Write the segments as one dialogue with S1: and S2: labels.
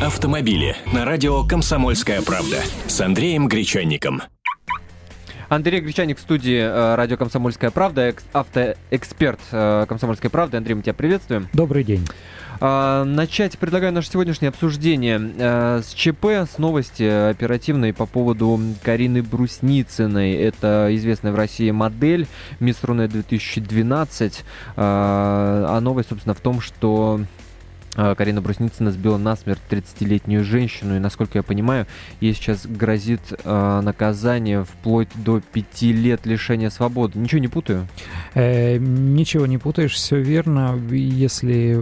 S1: автомобили на радио «Комсомольская правда» с Андреем Гречанником.
S2: Андрей Гречаник в студии э, радио «Комсомольская правда», автоэксперт э, «Комсомольской правды». Андрей, мы тебя приветствуем.
S3: Добрый день.
S2: А, начать предлагаю наше сегодняшнее обсуждение э, с ЧП, с новости оперативной по поводу Карины Брусницыной. Это известная в России модель Мисс Руне 2012. А, а новость, собственно, в том, что Карина Брусницына сбила насмерть 30-летнюю женщину, и, насколько я понимаю, ей сейчас грозит э, наказание вплоть до 5 лет лишения свободы. Ничего не путаю?
S3: Э, ничего не путаешь, все верно. Если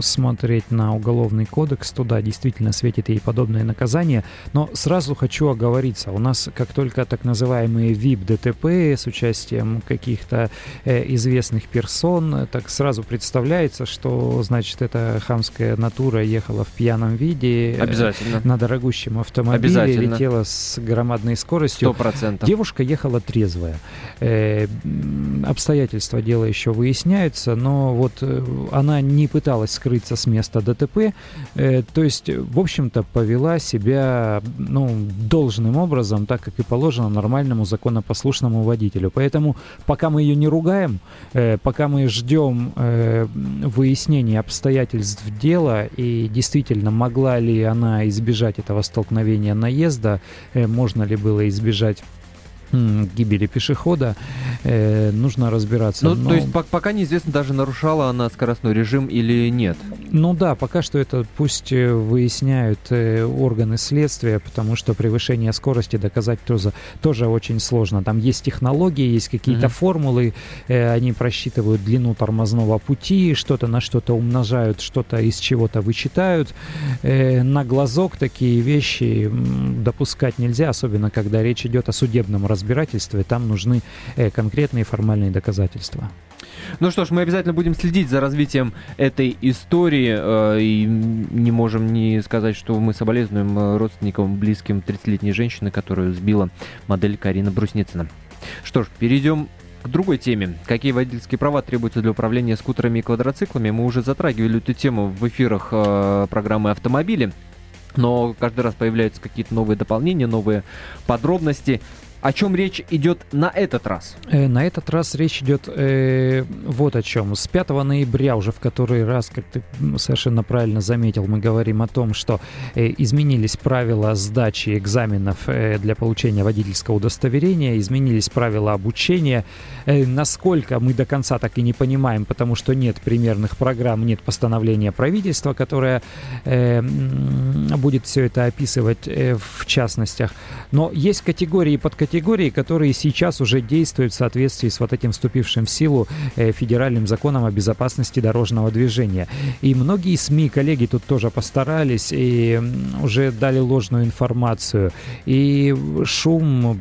S3: смотреть на уголовный кодекс, то да, действительно светит ей подобное наказание. Но сразу хочу оговориться. У нас, как только так называемые ВИП-ДТП с участием каких-то э, известных персон, так сразу представляется, что, значит, эта хамская натура ехала в пьяном виде.
S2: Э, Обязательно.
S3: На дорогущем автомобиле, летела с громадной скоростью.
S2: Сто процентов.
S3: Девушка ехала трезвая. Обстоятельства дела еще выясняются, но вот э, она не пыталась скрыться с места ДТП. Э, то есть, в общем-то, повела себя ну, должным образом, так как и положено нормальному законопослушному водителю. Поэтому, пока мы ее не ругаем, э, пока мы ждем выяснения обстоятельств, дела и действительно могла ли она избежать этого столкновения наезда, можно ли было избежать гибели пешехода, э, нужно разбираться.
S2: Ну, Но... то есть пока неизвестно, даже нарушала она скоростной режим или нет?
S3: Ну да, пока что это пусть э, выясняют э, органы следствия, потому что превышение скорости доказать тоже, тоже очень сложно. Там есть технологии, есть какие-то mm-hmm. формулы, э, они просчитывают длину тормозного пути, что-то на что-то умножают, что-то из чего-то вычитают. Э, на глазок такие вещи допускать нельзя, особенно когда речь идет о судебном разбирательстве разбирательстве, там нужны э, конкретные формальные доказательства.
S2: Ну что ж, мы обязательно будем следить за развитием этой истории э, и не можем не сказать, что мы соболезнуем э, родственникам, близким 30-летней женщины, которую сбила модель Карина Брусницына. Что ж, перейдем к другой теме. Какие водительские права требуются для управления скутерами и квадроциклами? Мы уже затрагивали эту тему в эфирах программы «Автомобили». Но каждый раз появляются какие-то новые дополнения, новые подробности. О чем речь идет на этот раз?
S3: Э, на этот раз речь идет э, вот о чем. С 5 ноября уже в который раз, как ты совершенно правильно заметил, мы говорим о том, что э, изменились правила сдачи экзаменов э, для получения водительского удостоверения, изменились правила обучения. Э, насколько мы до конца так и не понимаем, потому что нет примерных программ, нет постановления правительства, которое э, будет все это описывать э, в частностях. Но есть категории под категории категории, которые сейчас уже действуют в соответствии с вот этим вступившим в силу э, федеральным законом о безопасности дорожного движения. И многие СМИ, коллеги тут тоже постарались и уже дали ложную информацию. И шум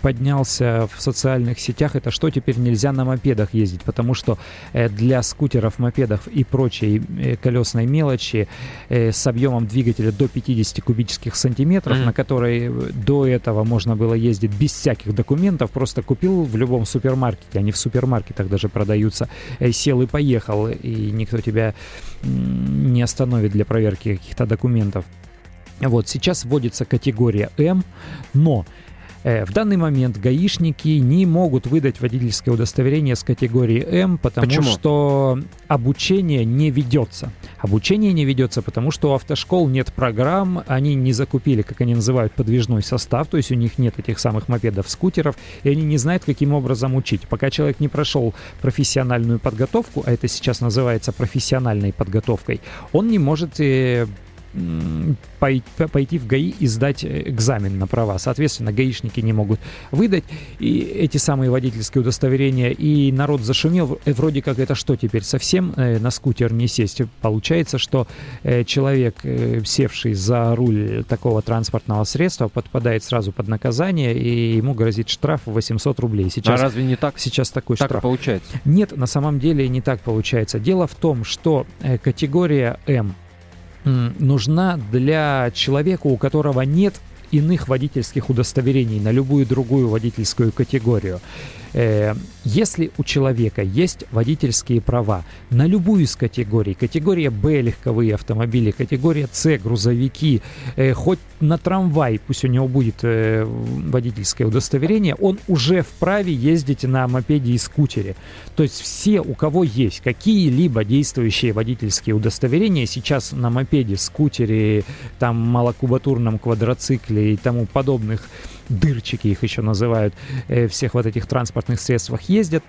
S3: поднялся в социальных сетях, это что теперь нельзя на мопедах ездить, потому что э, для скутеров, мопедов и прочей э, колесной мелочи э, с объемом двигателя до 50 кубических сантиметров, mm-hmm. на которой до этого можно было ездить без всяких документов, просто купил в любом супермаркете, они в супермаркетах даже продаются, сел и поехал, и никто тебя не остановит для проверки каких-то документов. Вот, сейчас вводится категория М, но в данный момент гаишники не могут выдать водительское удостоверение с категории М, потому
S2: Почему?
S3: что обучение не ведется. Обучение не ведется, потому что у автошкол нет программ, они не закупили, как они называют, подвижной состав, то есть у них нет этих самых мопедов, скутеров, и они не знают, каким образом учить. Пока человек не прошел профессиональную подготовку, а это сейчас называется профессиональной подготовкой, он не может э, пойти в ГАИ и сдать э, экзамен на права. Соответственно, гаишники не могут выдать и эти самые водительские удостоверения. И народ зашумел. Э, вроде как это что теперь? Совсем э, на скутер не сесть? Получается, что человек, севший за руль такого транспортного средства, подпадает сразу под наказание, и ему грозит штраф в 800 рублей.
S2: Сейчас, а разве не так?
S3: Сейчас такой
S2: так
S3: штраф.
S2: получается?
S3: Нет, на самом деле не так получается. Дело в том, что категория М нужна для человека, у которого нет иных водительских удостоверений на любую другую водительскую категорию. Э, если у человека есть водительские права на любую из категорий, категория Б легковые автомобили, категория С грузовики, э, хоть на трамвай, пусть у него будет э, водительское удостоверение, он уже вправе ездить на мопеде и скутере. То есть все, у кого есть какие-либо действующие водительские удостоверения, сейчас на мопеде, скутере, там малокубатурном квадроцикле и тому подобных дырчики их еще называют, э, всех вот этих транспортных средствах ездят,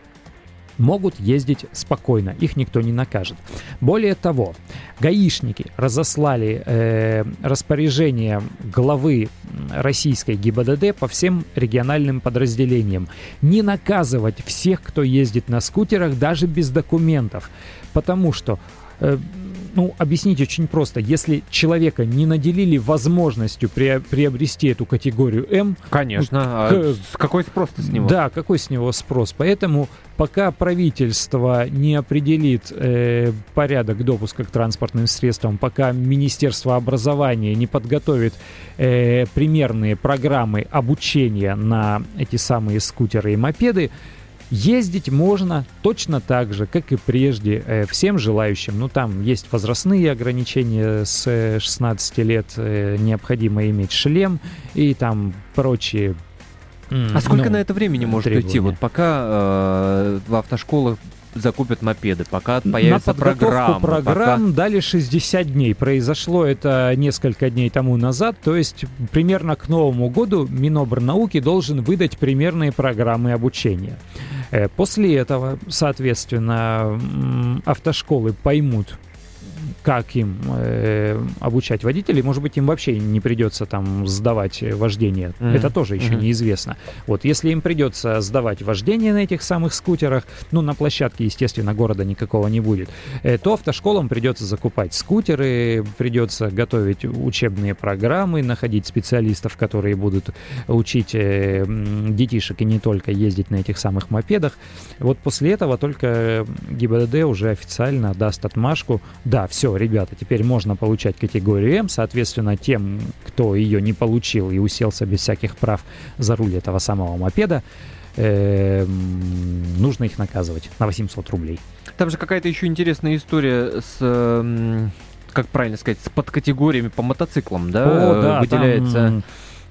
S3: могут ездить спокойно, их никто не накажет. Более того, гаишники разослали э, распоряжение главы российской ГИБДД по всем региональным подразделениям не наказывать всех, кто ездит на скутерах, даже без документов, потому что э, ну, объяснить очень просто. Если человека не наделили возможностью приобрести эту категорию М...
S2: Конечно. А к... какой спрос с него?
S3: Да, какой с него спрос? Поэтому пока правительство не определит э, порядок допуска к транспортным средствам, пока Министерство образования не подготовит э, примерные программы обучения на эти самые скутеры и мопеды, Ездить можно точно так же, как и прежде, э, всем желающим. Ну, там есть возрастные ограничения с 16 лет, э, необходимо иметь шлем и там прочие
S2: а сколько ну, на это времени может требования. уйти? Вот пока э, в автошколах закупят мопеды, пока появится
S3: На программа. программ пока... дали 60 дней. Произошло это несколько дней тому назад, то есть примерно к Новому году Минобрнауки должен выдать примерные программы обучения. Э, после этого, соответственно, автошколы поймут, как им э, обучать водителей. Может быть, им вообще не придется там сдавать вождение. Mm-hmm. Это тоже еще mm-hmm. неизвестно. Вот, если им придется сдавать вождение на этих самых скутерах, ну, на площадке, естественно, города никакого не будет, э, то автошколам придется закупать скутеры, придется готовить учебные программы, находить специалистов, которые будут учить э, детишек и не только ездить на этих самых мопедах. Вот после этого только ГИБДД уже официально даст отмашку. Да, все, ребята, теперь можно получать категорию М, соответственно, тем, кто ее не получил и уселся без всяких прав за руль этого самого мопеда, э, нужно их наказывать на 800 рублей.
S2: Там же какая-то еще интересная история с как правильно сказать, с подкатегориями по мотоциклам, да,
S3: О, да выделяется. Там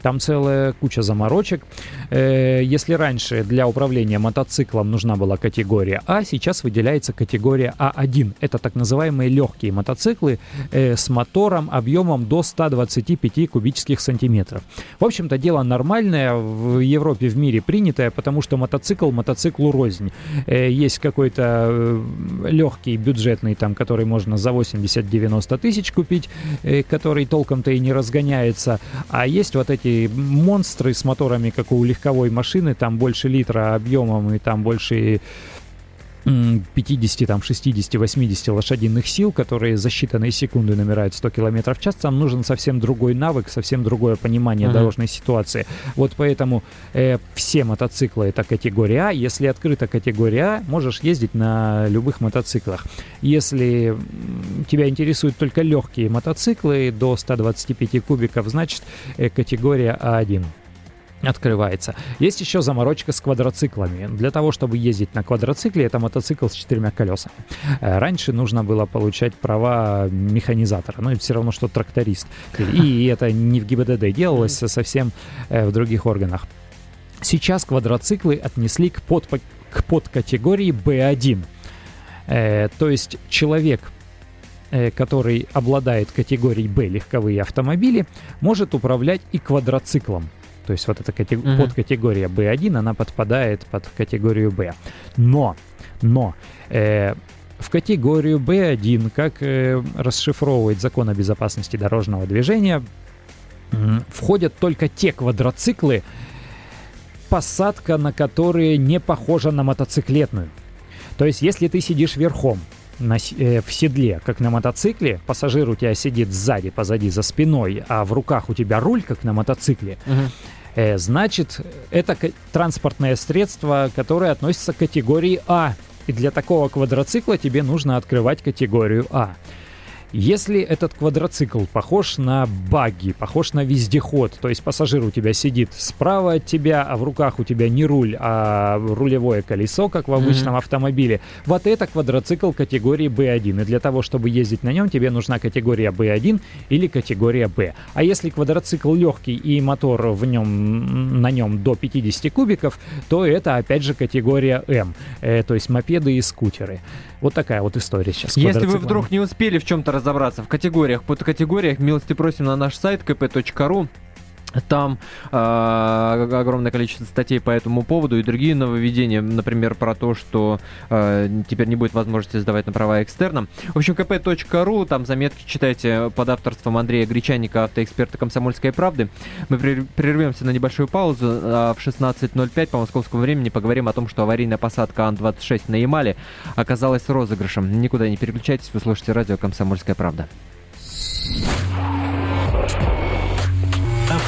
S3: там целая куча заморочек. Э, если раньше для управления мотоциклом нужна была категория А, сейчас выделяется категория А1. Это так называемые легкие мотоциклы э, с мотором объемом до 125 кубических сантиметров. В общем-то, дело нормальное, в Европе, в мире принятое, потому что мотоцикл мотоциклу рознь. Э, есть какой-то легкий, бюджетный, там, который можно за 80-90 тысяч купить, который толком-то и не разгоняется, а есть вот эти эти монстры с моторами, как у легковой машины, там больше литра объемом и там больше 50, там, 60, 80 лошадиных сил, которые за считанные секунды набирают 100 км в час, там нужен совсем другой навык, совсем другое понимание uh-huh. дорожной ситуации. Вот поэтому э, все мотоциклы это категория А. Если открыта категория А, можешь ездить на любых мотоциклах. Если тебя интересуют только легкие мотоциклы до 125 кубиков, значит э, категория А1 открывается. Есть еще заморочка с квадроциклами. Для того, чтобы ездить на квадроцикле, это мотоцикл с четырьмя колесами. Э, раньше нужно было получать права механизатора, это все равно, что тракторист. И это не в ГИБДД делалось, а совсем э, в других органах. Сейчас квадроциклы отнесли к, под, к подкатегории B1. Э, то есть человек, который обладает категорией B легковые автомобили, может управлять и квадроциклом. То есть вот эта катег... uh-huh. подкатегория B1, она подпадает под категорию B. Но, но э, в категорию B1, как э, расшифровывает закон о безопасности дорожного движения, э, входят только те квадроциклы, посадка на которые не похожа на мотоциклетную. То есть, если ты сидишь верхом, на, э, в седле, как на мотоцикле, пассажир у тебя сидит сзади, позади, за спиной, а в руках у тебя руль, как на мотоцикле, uh-huh Э, значит, это транспортное средство, которое относится к категории А. И для такого квадроцикла тебе нужно открывать категорию А. Если этот квадроцикл похож на багги, похож на вездеход, то есть пассажир у тебя сидит справа от тебя, а в руках у тебя не руль, а рулевое колесо, как в обычном mm-hmm. автомобиле, вот это квадроцикл категории B1. И для того, чтобы ездить на нем, тебе нужна категория B1 или категория B. А если квадроцикл легкий и мотор в нем, на нем до 50 кубиков, то это опять же категория M, э, то есть мопеды и скутеры. Вот такая вот история сейчас.
S2: Если вы вдруг не успели в чем-то разобраться в категориях, под категориях, милости просим на наш сайт kp.ru. Там э, огромное количество статей по этому поводу и другие нововведения, например, про то, что э, теперь не будет возможности сдавать на права экстерном. В общем, kp.ru, там заметки читайте под авторством Андрея Гречанника, автоэксперта «Комсомольской правды». Мы прервемся на небольшую паузу. А в 16.05 по московскому времени поговорим о том, что аварийная посадка Ан-26 на Ямале оказалась розыгрышем. Никуда не переключайтесь, вы слушаете радио «Комсомольская правда».